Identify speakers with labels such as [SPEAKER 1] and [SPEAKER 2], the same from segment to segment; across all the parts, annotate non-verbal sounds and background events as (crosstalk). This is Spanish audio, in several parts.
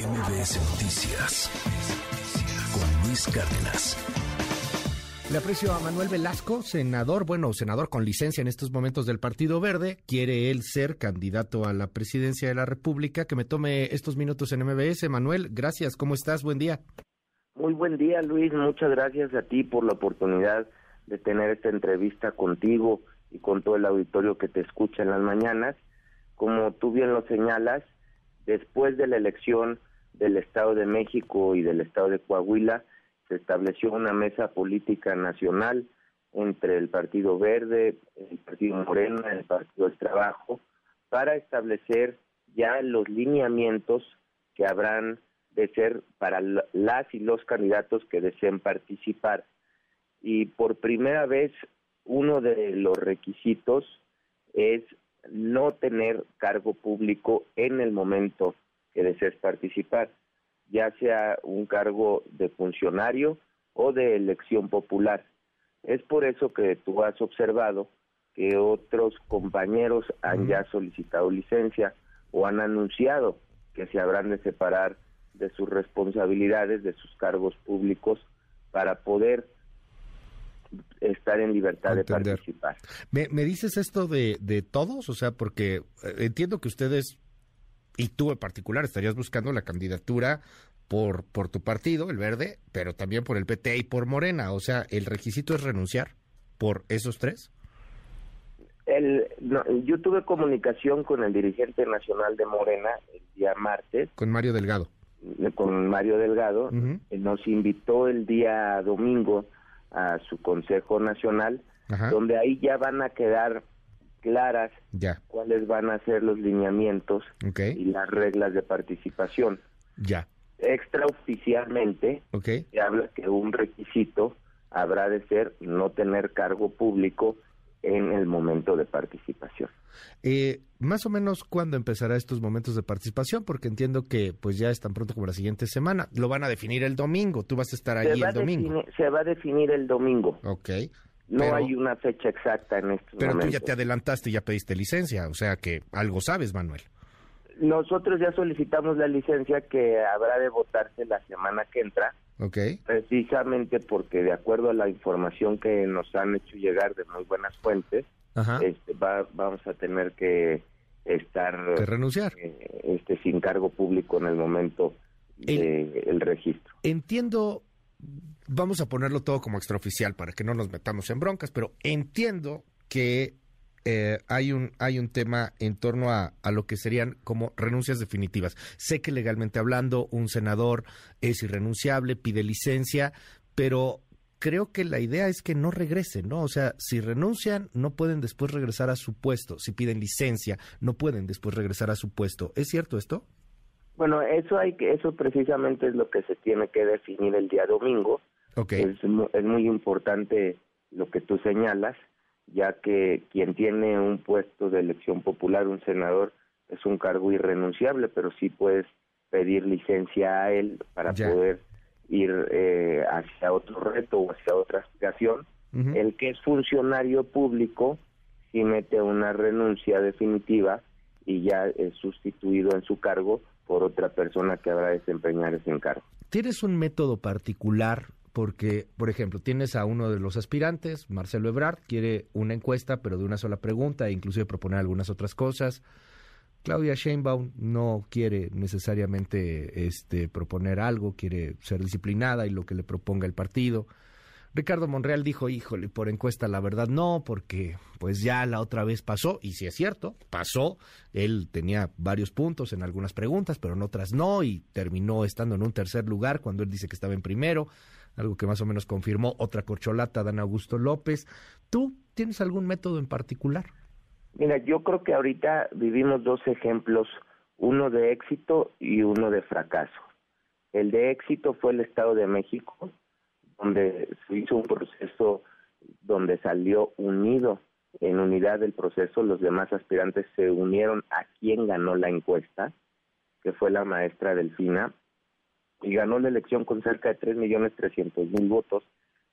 [SPEAKER 1] MBS Noticias con Luis Cárdenas.
[SPEAKER 2] Le aprecio a Manuel Velasco, senador, bueno, senador con licencia en estos momentos del Partido Verde. Quiere él ser candidato a la presidencia de la República. Que me tome estos minutos en MBS. Manuel, gracias. ¿Cómo estás? Buen día.
[SPEAKER 3] Muy buen día, Luis. Muchas gracias a ti por la oportunidad de tener esta entrevista contigo y con todo el auditorio que te escucha en las mañanas. Como tú bien lo señalas, después de la elección del Estado de México y del Estado de Coahuila, se estableció una mesa política nacional entre el Partido Verde, el Partido Morena, el Partido del Trabajo, para establecer ya los lineamientos que habrán de ser para las y los candidatos que deseen participar. Y por primera vez, uno de los requisitos es no tener cargo público en el momento que desees participar, ya sea un cargo de funcionario o de elección popular. Es por eso que tú has observado que otros compañeros han ya solicitado licencia o han anunciado que se habrán de separar de sus responsabilidades, de sus cargos públicos, para poder estar en libertad de participar.
[SPEAKER 2] ¿Me, dices esto de, de todos? O sea, porque eh, entiendo que ustedes, y tú en particular, estarías buscando la candidatura por, por tu partido, el Verde, pero también por el PT y por Morena. O sea, ¿el requisito es renunciar por esos tres?
[SPEAKER 3] El, yo tuve comunicación con el dirigente nacional de Morena el día martes.
[SPEAKER 2] Con Mario Delgado.
[SPEAKER 3] Con Mario Delgado. Nos invitó el día domingo a su Consejo Nacional, donde ahí ya van a quedar claras cuáles van a ser los lineamientos y las reglas de participación.
[SPEAKER 2] Ya.
[SPEAKER 3] Extraoficialmente se habla que un requisito habrá de ser no tener cargo público en el momento de participación.
[SPEAKER 2] Eh, más o menos cuándo empezará estos momentos de participación, porque entiendo que pues ya es tan pronto como la siguiente semana. Lo van a definir el domingo. Tú vas a estar allí el domingo.
[SPEAKER 3] se va a definir el domingo.
[SPEAKER 2] Ok.
[SPEAKER 3] No hay una fecha exacta en estos
[SPEAKER 2] pero
[SPEAKER 3] momentos.
[SPEAKER 2] Pero tú ya te adelantaste y ya pediste licencia, o sea que algo sabes, Manuel.
[SPEAKER 3] Nosotros ya solicitamos la licencia que habrá de votarse la semana que entra.
[SPEAKER 2] Ok.
[SPEAKER 3] Precisamente porque de acuerdo a la información que nos han hecho llegar de muy buenas fuentes, este, vamos a tener que estar
[SPEAKER 2] que renunciar
[SPEAKER 3] eh, este sin cargo público en el momento del registro.
[SPEAKER 2] Entiendo, vamos a ponerlo todo como extraoficial para que no nos metamos en broncas, pero entiendo que eh, hay un hay un tema en torno a, a, lo que serían como renuncias definitivas. Sé que legalmente hablando un senador es irrenunciable, pide licencia, pero creo que la idea es que no regresen, ¿no? O sea, si renuncian, no pueden después regresar a su puesto. Si piden licencia, no pueden después regresar a su puesto. ¿Es cierto esto?
[SPEAKER 3] Bueno, eso hay que, eso precisamente es lo que se tiene que definir el día domingo.
[SPEAKER 2] Okay.
[SPEAKER 3] Es, es muy importante lo que tú señalas, ya que quien tiene un puesto de elección popular, un senador, es un cargo irrenunciable, pero sí puedes pedir licencia a él para poder ir eh, hacia otro reto o hacia otra aspiración. El que es funcionario público si mete una renuncia definitiva y ya es sustituido en su cargo por otra persona que habrá de desempeñar ese encargo.
[SPEAKER 2] ¿Tienes un método particular? Porque, por ejemplo, tienes a uno de los aspirantes, Marcelo Ebrard, quiere una encuesta, pero de una sola pregunta, e inclusive proponer algunas otras cosas. Claudia Sheinbaum no quiere necesariamente este, proponer algo, quiere ser disciplinada y lo que le proponga el partido. Ricardo Monreal dijo, híjole, por encuesta la verdad no, porque pues ya la otra vez pasó, y si es cierto, pasó, él tenía varios puntos en algunas preguntas, pero en otras no, y terminó estando en un tercer lugar cuando él dice que estaba en primero, algo que más o menos confirmó otra corcholata, Dan Augusto López. ¿Tú tienes algún método en particular?
[SPEAKER 3] Mira, yo creo que ahorita vivimos dos ejemplos, uno de éxito y uno de fracaso. El de éxito fue el Estado de México, donde se hizo un proceso donde salió unido en unidad del proceso, los demás aspirantes se unieron a quien ganó la encuesta, que fue la maestra Delfina, y ganó la elección con cerca de tres millones trescientos mil votos,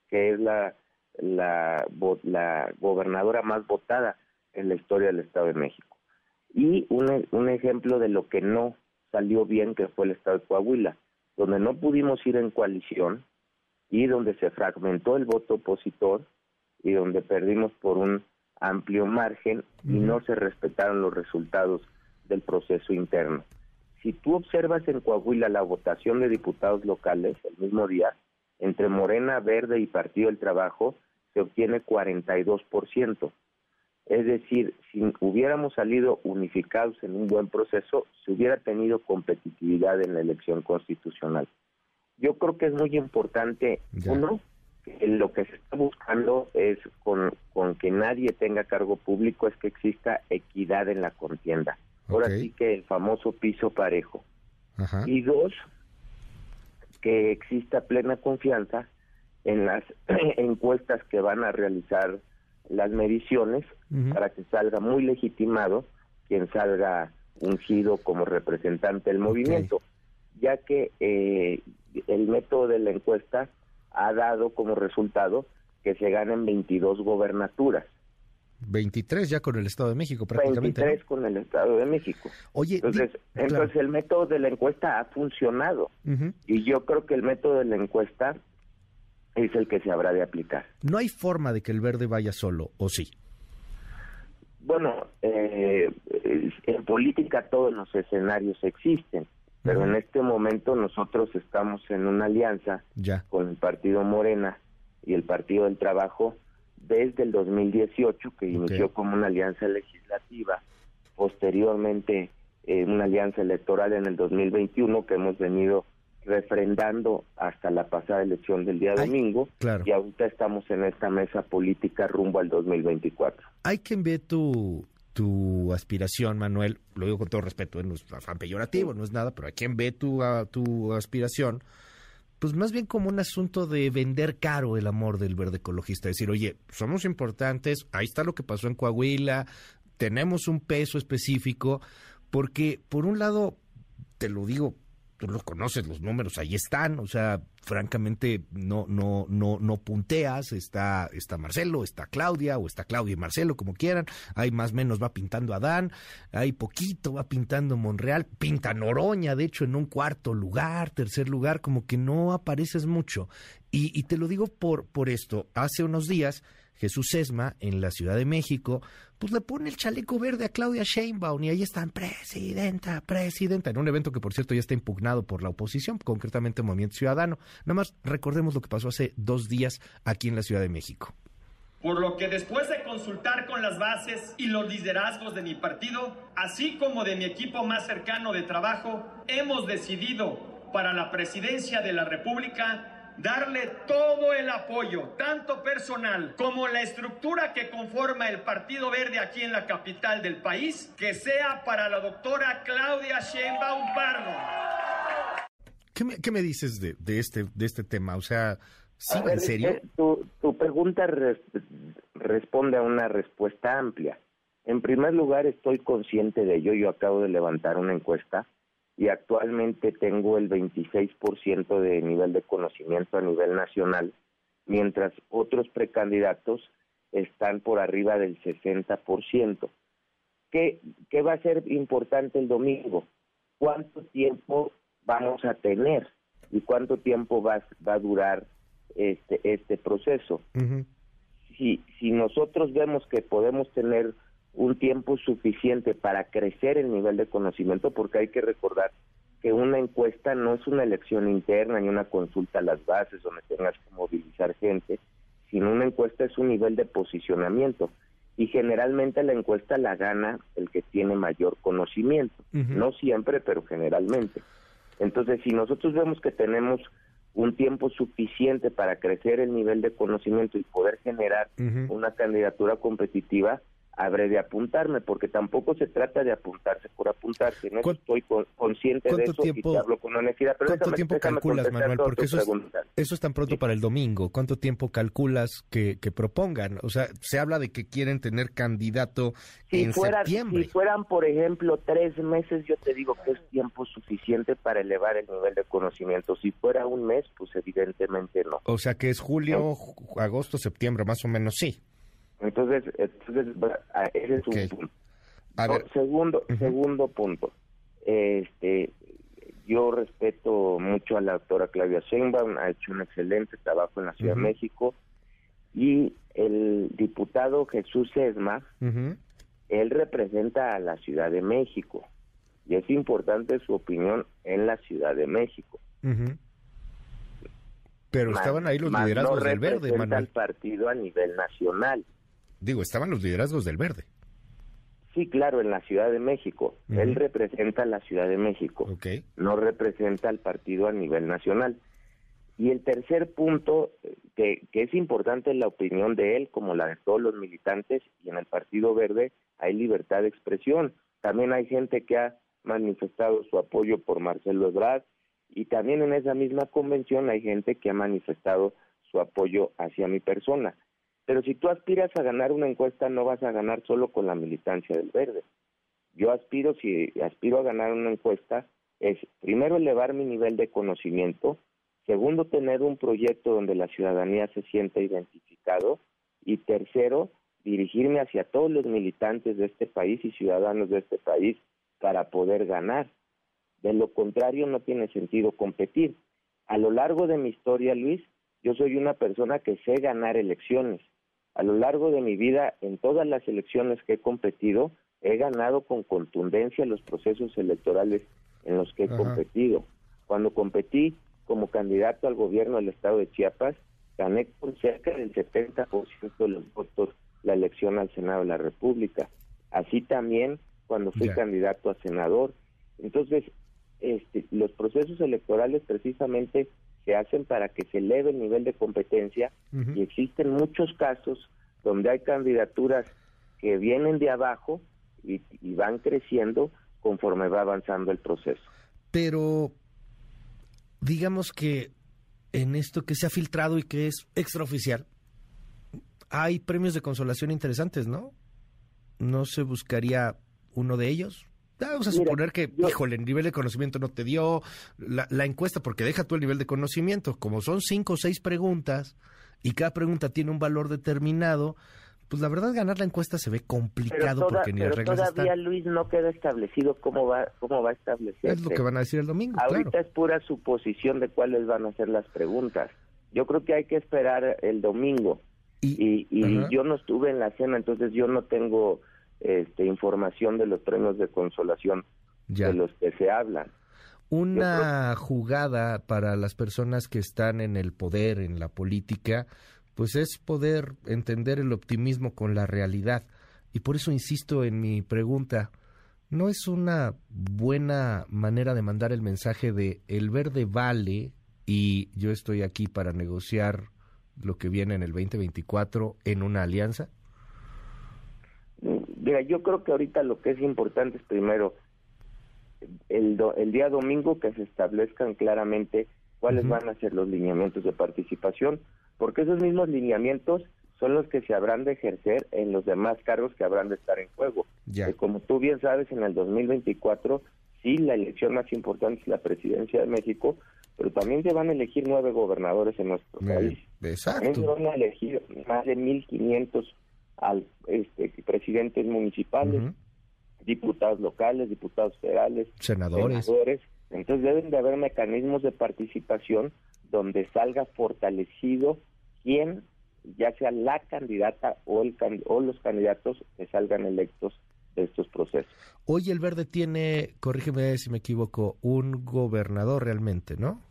[SPEAKER 3] que es la, la, la gobernadora más votada en la historia del Estado de México. Y un, un ejemplo de lo que no salió bien, que fue el estado de Coahuila, donde no pudimos ir en coalición y donde se fragmentó el voto opositor y donde perdimos por un amplio margen y no se respetaron los resultados del proceso interno. Si tú observas en Coahuila la votación de diputados locales el mismo día, entre Morena, Verde y Partido del Trabajo, se obtiene 42%. Es decir, si hubiéramos salido unificados en un buen proceso, se hubiera tenido competitividad en la elección constitucional. Yo creo que es muy importante, uno, lo que se está buscando es con, con que nadie tenga cargo público, es que exista equidad en la contienda. Ahora sí que el famoso piso parejo. Y dos, que exista plena confianza en las (clears throat) encuestas que van a realizar las mediciones para que salga muy legitimado quien salga ungido como representante del movimiento, ya que eh, el método de la encuesta ha dado como resultado que se ganen 22 gobernaturas.
[SPEAKER 2] 23 ya con el Estado de México prácticamente.
[SPEAKER 3] 23 con el Estado de México.
[SPEAKER 2] Oye,
[SPEAKER 3] entonces, entonces el método de la encuesta ha funcionado y yo creo que el método de la encuesta es el que se habrá de aplicar.
[SPEAKER 2] No hay forma de que el verde vaya solo, ¿o sí?
[SPEAKER 3] Bueno, eh, en política todos los escenarios existen, pero en este momento nosotros estamos en una alianza con el Partido Morena y el Partido del Trabajo desde el 2018, que inició como una alianza legislativa, posteriormente eh, una alianza electoral en el 2021 que hemos venido refrendando hasta la pasada elección del día domingo y ahorita estamos en esta mesa política rumbo al 2024.
[SPEAKER 2] Hay quien ve tu, tu aspiración, Manuel, lo digo con todo respeto, no es afán peyorativo, no es nada, pero hay quien ve tu, tu aspiración, pues más bien como un asunto de vender caro el amor del verde ecologista, decir, oye, somos importantes, ahí está lo que pasó en Coahuila, tenemos un peso específico, porque por un lado, te lo digo tú los conoces, los números ahí están, o sea, francamente no, no, no, no punteas, está, está Marcelo, está Claudia, o está Claudia y Marcelo, como quieran, hay más menos va pintando Adán, hay poquito va pintando Monreal, pinta Noroña, de hecho, en un cuarto lugar, tercer lugar, como que no apareces mucho. Y, y te lo digo por, por esto, hace unos días Jesús Esma en la Ciudad de México, pues le pone el chaleco verde a Claudia Sheinbaum y ahí están, presidenta, presidenta, en un evento que por cierto ya está impugnado por la oposición, concretamente Movimiento Ciudadano. Nada más recordemos lo que pasó hace dos días aquí en la Ciudad de México.
[SPEAKER 4] Por lo que después de consultar con las bases y los liderazgos de mi partido, así como de mi equipo más cercano de trabajo, hemos decidido para la presidencia de la República darle todo el apoyo, tanto personal como la estructura que conforma el Partido Verde aquí en la capital del país, que sea para la doctora Claudia Sheinbaum Pardo.
[SPEAKER 2] ¿Qué me, dices de, este, de este tema? O sea, ¿sí, en serio? Eh,
[SPEAKER 3] tu, pregunta responde a una respuesta amplia. En primer lugar, estoy consciente de ello. Yo acabo de levantar una encuesta y actualmente tengo el 26% de nivel de conocimiento a nivel nacional, mientras otros precandidatos están por arriba del 60%. ¿Qué, ¿Qué va a ser importante el domingo? ¿Cuánto tiempo vamos a tener y cuánto tiempo va, va a durar este, este proceso? si, si nosotros vemos que podemos tener un tiempo suficiente para crecer el nivel de conocimiento, porque hay que recordar que una encuesta no es una elección interna ni una consulta a las bases donde tengas que movilizar gente, sino una encuesta es un nivel de posicionamiento. Y generalmente la encuesta la gana el que tiene mayor conocimiento, no siempre, pero generalmente. Entonces, si nosotros vemos que tenemos un tiempo suficiente para crecer el nivel de conocimiento y poder generar una candidatura competitiva, habré de apuntarme, porque tampoco se trata de apuntarse por apuntarse. No estoy consciente de eso
[SPEAKER 2] tiempo,
[SPEAKER 3] y te hablo con honestidad. Pero
[SPEAKER 2] ¿Cuánto tiempo calculas, Manuel? Porque eso es, tan pronto para el domingo. ¿Cuánto tiempo calculas que, que, propongan? O sea, se habla de que quieren tener candidato en septiembre.
[SPEAKER 3] Si fueran, por ejemplo, tres meses, yo te digo que es tiempo suficiente para elevar el nivel de conocimiento. Si fuera un mes, pues evidentemente no.
[SPEAKER 2] O sea, que es julio, agosto, septiembre, más o menos, sí.
[SPEAKER 3] Entonces, entonces ese es un punto. segundo, segundo punto. este, yo respeto mucho a la doctora Claudia Sheinbaum, ha hecho un excelente trabajo en la Ciudad de México, y el diputado Jesús Esma, él representa a la Ciudad de México, y es importante su opinión en la Ciudad de México.
[SPEAKER 2] Pero estaban ahí los liderazgos del Verde,
[SPEAKER 3] Manuel. el partido a nivel nacional.
[SPEAKER 2] Digo, estaban los liderazgos del Verde.
[SPEAKER 3] Sí, claro, en la Ciudad de México. Él representa a la Ciudad de México. No representa al partido a nivel nacional. Y el tercer punto, que, que es importante en la opinión de él, como la de todos los militantes, y en el Partido Verde hay libertad de expresión. También hay gente que ha manifestado su apoyo por Marcelo Ebrard, y también en esa misma convención hay gente que ha manifestado su apoyo hacia mi persona. Pero si tú aspiras a ganar una encuesta, no vas a ganar solo con la militancia del verde. Yo aspiro, si aspiro a ganar una encuesta, es primero elevar mi nivel de conocimiento, segundo tener un proyecto donde la ciudadanía se sienta identificado y tercero dirigirme hacia todos los militantes de este país y ciudadanos de este país para poder ganar. De lo contrario no tiene sentido competir. A lo largo de mi historia, Luis, yo soy una persona que sé ganar elecciones a lo largo de mi vida, en todas las elecciones que he competido, he ganado con contundencia los procesos electorales en los que he competido. Cuando competí como candidato al gobierno del estado de Chiapas, gané con cerca del 70% de los votos la elección al Senado de la República. Así también cuando fui candidato a senador. Entonces, este, los procesos electorales precisamente se hacen para que se eleve el nivel de competencia y existen muchos casos donde hay candidaturas que vienen de abajo y, van creciendo conforme va avanzando el proceso.
[SPEAKER 2] Pero digamos que en esto que se ha filtrado y que es extraoficial, hay premios de consolación interesantes, ¿no? ¿No se buscaría uno de ellos? Vamos a suponer que, híjole, el nivel de conocimiento no te dio la, encuesta, porque deja tú el nivel de conocimiento. Como son cinco o seis preguntas y cada pregunta tiene un valor determinado, pues la verdad ganar la encuesta se ve complicado porque ni las reglas
[SPEAKER 3] todavía Luis no queda establecido cómo va cómo va a establecer.
[SPEAKER 2] Es lo que van a decir el domingo.
[SPEAKER 3] Ahorita es pura suposición de cuáles van a ser las preguntas. Yo creo que hay que esperar el domingo. Y, y, yo no estuve en la cena, entonces yo no tengo este, información de los premios de consolación de los que se hablan.
[SPEAKER 2] Una jugada para las personas que están en el poder, en la política, pues es poder entender el optimismo con la realidad. Y por eso insisto en mi pregunta, ¿no es una buena manera de mandar el mensaje de el verde vale y yo estoy aquí para negociar lo que viene en el 2024 en una alianza?
[SPEAKER 3] Mira, yo creo que ahorita lo que es importante es primero el, el día domingo que se establezcan claramente cuáles van a ser los lineamientos de participación, porque esos mismos lineamientos son los que se habrán de ejercer en los demás cargos que habrán de estar en juego. Ya. como tú bien sabes, en el 2024 sí la elección más importante es la presidencia de México, pero también se van a elegir nueve gobernadores en nuestro país.
[SPEAKER 2] Exacto.
[SPEAKER 3] También se van a elegir más de 1.500 al este, presidentes municipales, diputados locales, diputados federales,
[SPEAKER 2] senadores.
[SPEAKER 3] Entonces deben de haber mecanismos de participación donde salga fortalecido quien, ya sea la candidata o, el, o los candidatos que salgan electos de estos procesos.
[SPEAKER 2] Hoy el Verde tiene, corrígeme si me equivoco, un gobernador realmente, ¿no?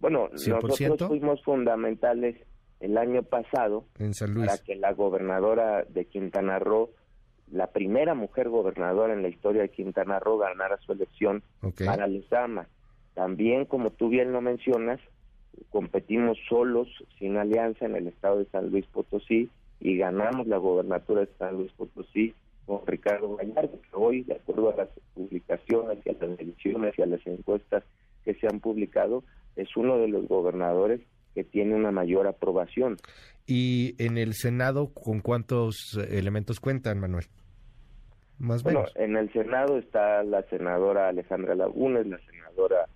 [SPEAKER 3] Bueno, nosotros fuimos fundamentales el año pasado
[SPEAKER 2] en San Luis.
[SPEAKER 3] para que la gobernadora de Quintana Roo, la primera mujer gobernadora en la historia de Quintana Roo, ganara su elección para Lezama. También, como tú bien lo mencionas, competimos solos, sin alianza, en el estado de San Luis Potosí y ganamos la gobernatura de San Luis Potosí con Ricardo Gallardo, que hoy, de acuerdo a las publicaciones y a las elecciones y a las encuestas que se han publicado, es uno de los gobernadores que tiene una mayor aprobación.
[SPEAKER 2] ¿Y en el Senado con cuántos elementos cuentan, Manuel? Más
[SPEAKER 3] bueno, en el Senado está la senadora Alejandra Lagunes, la senadora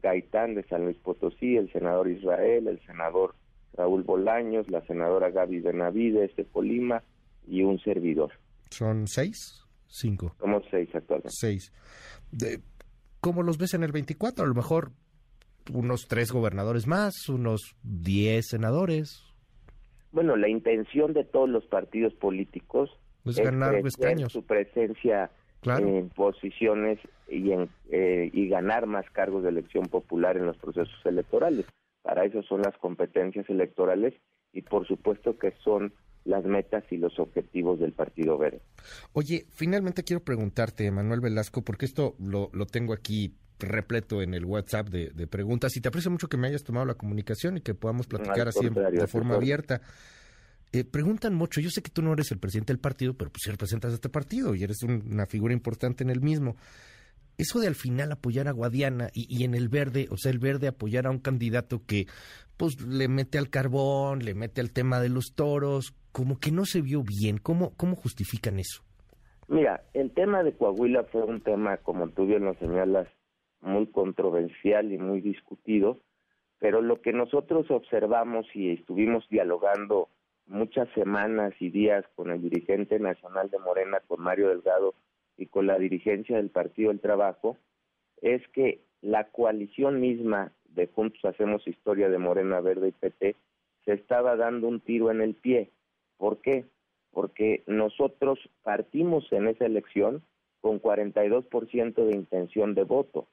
[SPEAKER 3] Gaitán de San Luis Potosí, el senador Israel, el senador Raúl Bolaños, la senadora Gaby Benavides de Colima y un servidor.
[SPEAKER 2] ¿Son seis? Cinco.
[SPEAKER 3] Somos seis actualmente.
[SPEAKER 2] Seis. ¿Cómo los ves en el 24? A lo mejor unos tres gobernadores más, unos diez senadores.
[SPEAKER 3] Bueno, la intención de todos los partidos políticos
[SPEAKER 2] es, ganar
[SPEAKER 3] escaños. su presencia en posiciones y, en, eh, y ganar más cargos de elección popular en los procesos electorales. Para eso son las competencias electorales y por supuesto que son las metas y los objetivos del Partido Verde.
[SPEAKER 2] Oye, finalmente quiero preguntarte, Manuel Velasco, porque esto lo, lo tengo aquí repleto en el WhatsApp de, preguntas y te aprecio mucho que me hayas tomado la comunicación y que podamos platicar así de forma abierta. Eh, preguntan mucho, yo sé que tú no eres el presidente del partido, pero pues sí representas a este partido y eres una figura importante en el mismo. Eso de al final apoyar a Guadiana y, y, en el verde, o sea, el verde apoyar a un candidato que pues le mete al carbón, le mete al tema de los toros, como que no se vio bien. ¿Cómo, cómo justifican eso?
[SPEAKER 3] Mira, el tema de Coahuila fue un tema, como tú bien lo señalas, muy controversial y muy discutido, pero lo que nosotros observamos y estuvimos dialogando muchas semanas y días con el dirigente nacional de Morena, con Mario Delgado y con la dirigencia del Partido del Trabajo, es que la coalición misma de Juntos Hacemos Historia de Morena Verde y PT se estaba dando un tiro en el pie. ¿Por qué? Porque nosotros partimos en esa elección con 42% de intención de voto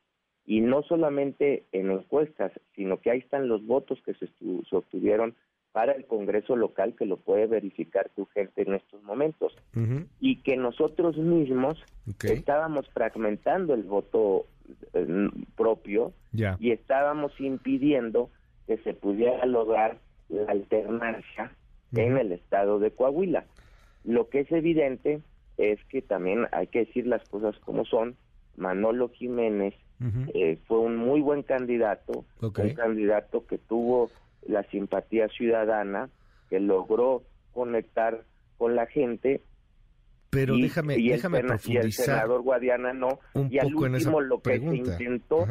[SPEAKER 3] y no solamente en encuestas, sino que ahí están los votos que se, obtuvieron para el Congreso local, que lo puede verificar tu gente en estos momentos, y que nosotros mismos estábamos fragmentando el voto eh, propio y estábamos impidiendo que se pudiera lograr la alternancia en el estado de Coahuila. Lo que es evidente es que también hay que decir las cosas como son. Manolo Jiménez eh, fue un muy buen candidato, un candidato que tuvo la simpatía ciudadana, que logró conectar con la gente.
[SPEAKER 2] Pero déjame, déjame
[SPEAKER 3] profundizar. Y el senador Guadiana no. y al último lo que se intentó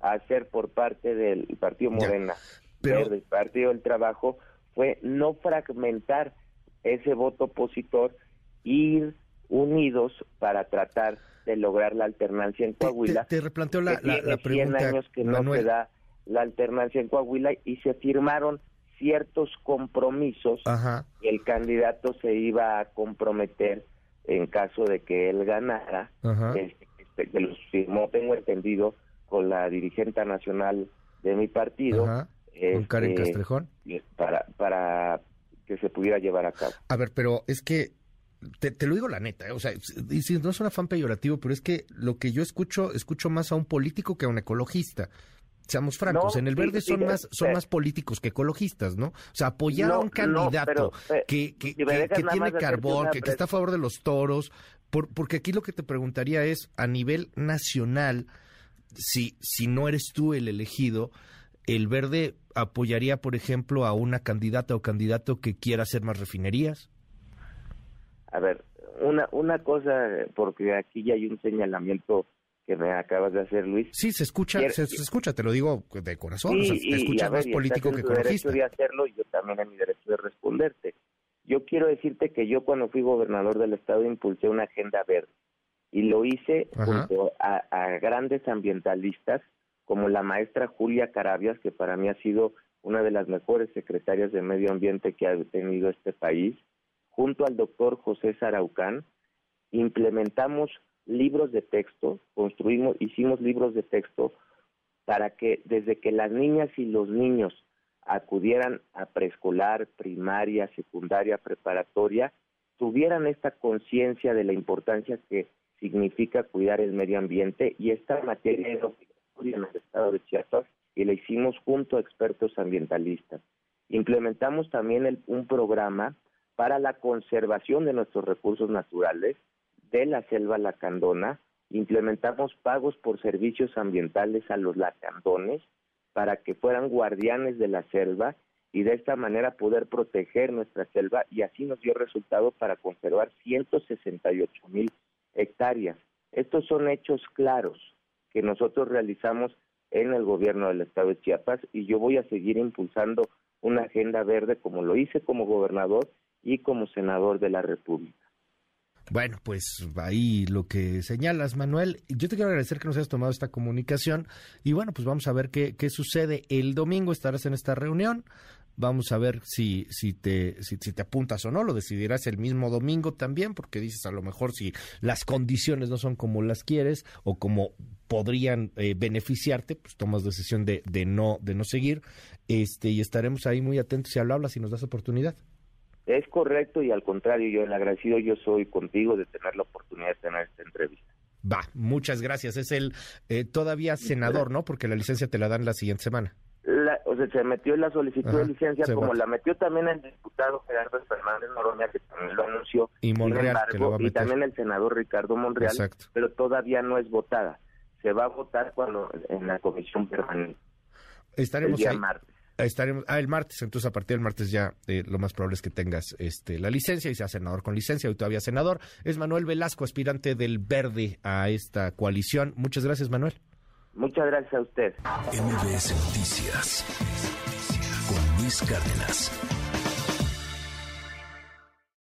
[SPEAKER 3] hacer por parte del Partido Morena, del Partido del Trabajo, fue no fragmentar ese voto opositor, ir unidos para tratar de lograr la alternancia en Coahuila.
[SPEAKER 2] Te, replanteo la, la, pregunta.
[SPEAKER 3] años que no se da la alternancia en Coahuila y se firmaron ciertos compromisos y el candidato se iba a comprometer en caso de que él ganara, este, este, que los firmó, tengo entendido, con la dirigente nacional de mi partido.
[SPEAKER 2] ¿Con Karen este, Castrejón?
[SPEAKER 3] Para, para que se pudiera llevar a cabo.
[SPEAKER 2] A ver, pero es que te, lo digo la neta, ¿eh? o sea, y si no es un afán peyorativo, pero es que lo que yo escucho, escucho más a un político que a un ecologista. Seamos francos, en el verde son más son más políticos que ecologistas, ¿no? O sea, apoyar a un candidato eh, que, que, tiene carbón, que, está a favor de los toros, por, porque aquí lo que te preguntaría es, a nivel nacional, si, si no eres tú el elegido, ¿el verde apoyaría, por ejemplo, a una candidata o candidato que quiera hacer más refinerías?
[SPEAKER 3] A ver, una, una cosa, porque aquí ya hay un señalamiento que me acabas de hacer, Luis.
[SPEAKER 2] Sí, se escucha, se, escucha, te lo digo de corazón, se escucha más político que ecologista.
[SPEAKER 3] de hacerlo y yo también en mi derecho de responderte. Yo quiero decirte que yo cuando fui gobernador del estado impulsé una agenda verde y lo hice junto a, a grandes ambientalistas como la maestra Julia Carabias, que para mí ha sido una de las mejores secretarias de medio ambiente que ha tenido este país, junto al doctor José Saraucán, implementamos libros de texto, construimos, hicimos libros de texto para que desde que las niñas y los niños acudieran a preescolar, primaria, secundaria, preparatoria, tuvieran esta conciencia de la importancia que significa cuidar el medio ambiente y esta materia es obligatoria en el estado de Chiapas y la hicimos junto a expertos ambientalistas. Implementamos también un programa para la conservación de nuestros recursos naturales de la selva lacandona. Implementamos pagos por servicios ambientales a los lacandones para que fueran guardianes de la selva y de esta manera poder proteger nuestra selva y así nos dio resultado para conservar 168 mil hectáreas. Estos son hechos claros que nosotros realizamos en el gobierno del estado de Chiapas y yo voy a seguir impulsando una agenda verde como lo hice como gobernador y como senador de la República.
[SPEAKER 2] Bueno, pues ahí lo que señalas, Manuel. Yo te quiero agradecer que nos hayas tomado esta comunicación y bueno, pues vamos a ver qué, qué sucede. El domingo estarás en esta reunión. Vamos a ver si, si, te, si, te apuntas o no. Lo decidirás el mismo domingo también, porque dices a lo mejor si las condiciones no son como las quieres o como podrían eh, beneficiarte, pues tomas decisión de, de, no, de no seguir. Este, y estaremos ahí muy atentos si lo hablas y nos das oportunidad.
[SPEAKER 3] Es correcto y al contrario, yo el agradecido yo soy contigo de tener la oportunidad de tener esta entrevista.
[SPEAKER 2] Va, muchas gracias. Es el eh, todavía senador, ¿no? Porque la licencia te la dan la siguiente semana.
[SPEAKER 3] o sea, se metió en la solicitud de licencia, como la metió también el diputado Gerardo Fernández Noroña, que también lo anunció.
[SPEAKER 2] Y Monreal, que lo va a meter.
[SPEAKER 3] Y también el senador Ricardo Monreal,
[SPEAKER 2] Exacto.
[SPEAKER 3] pero todavía no es votada. Se va a votar cuando en la comisión permanente.
[SPEAKER 2] Estaremos
[SPEAKER 3] el día
[SPEAKER 2] ahí.
[SPEAKER 3] martes.
[SPEAKER 2] Estaremos, ah, el martes, entonces a partir del martes ya eh, lo más probable es que tengas este, la licencia y seas senador con licencia, hoy todavía senador. Es Manuel Velasco, aspirante del Verde a esta coalición. Muchas gracias, Manuel.
[SPEAKER 3] Muchas gracias a usted.
[SPEAKER 1] MBS Noticias con Luis Cárdenas.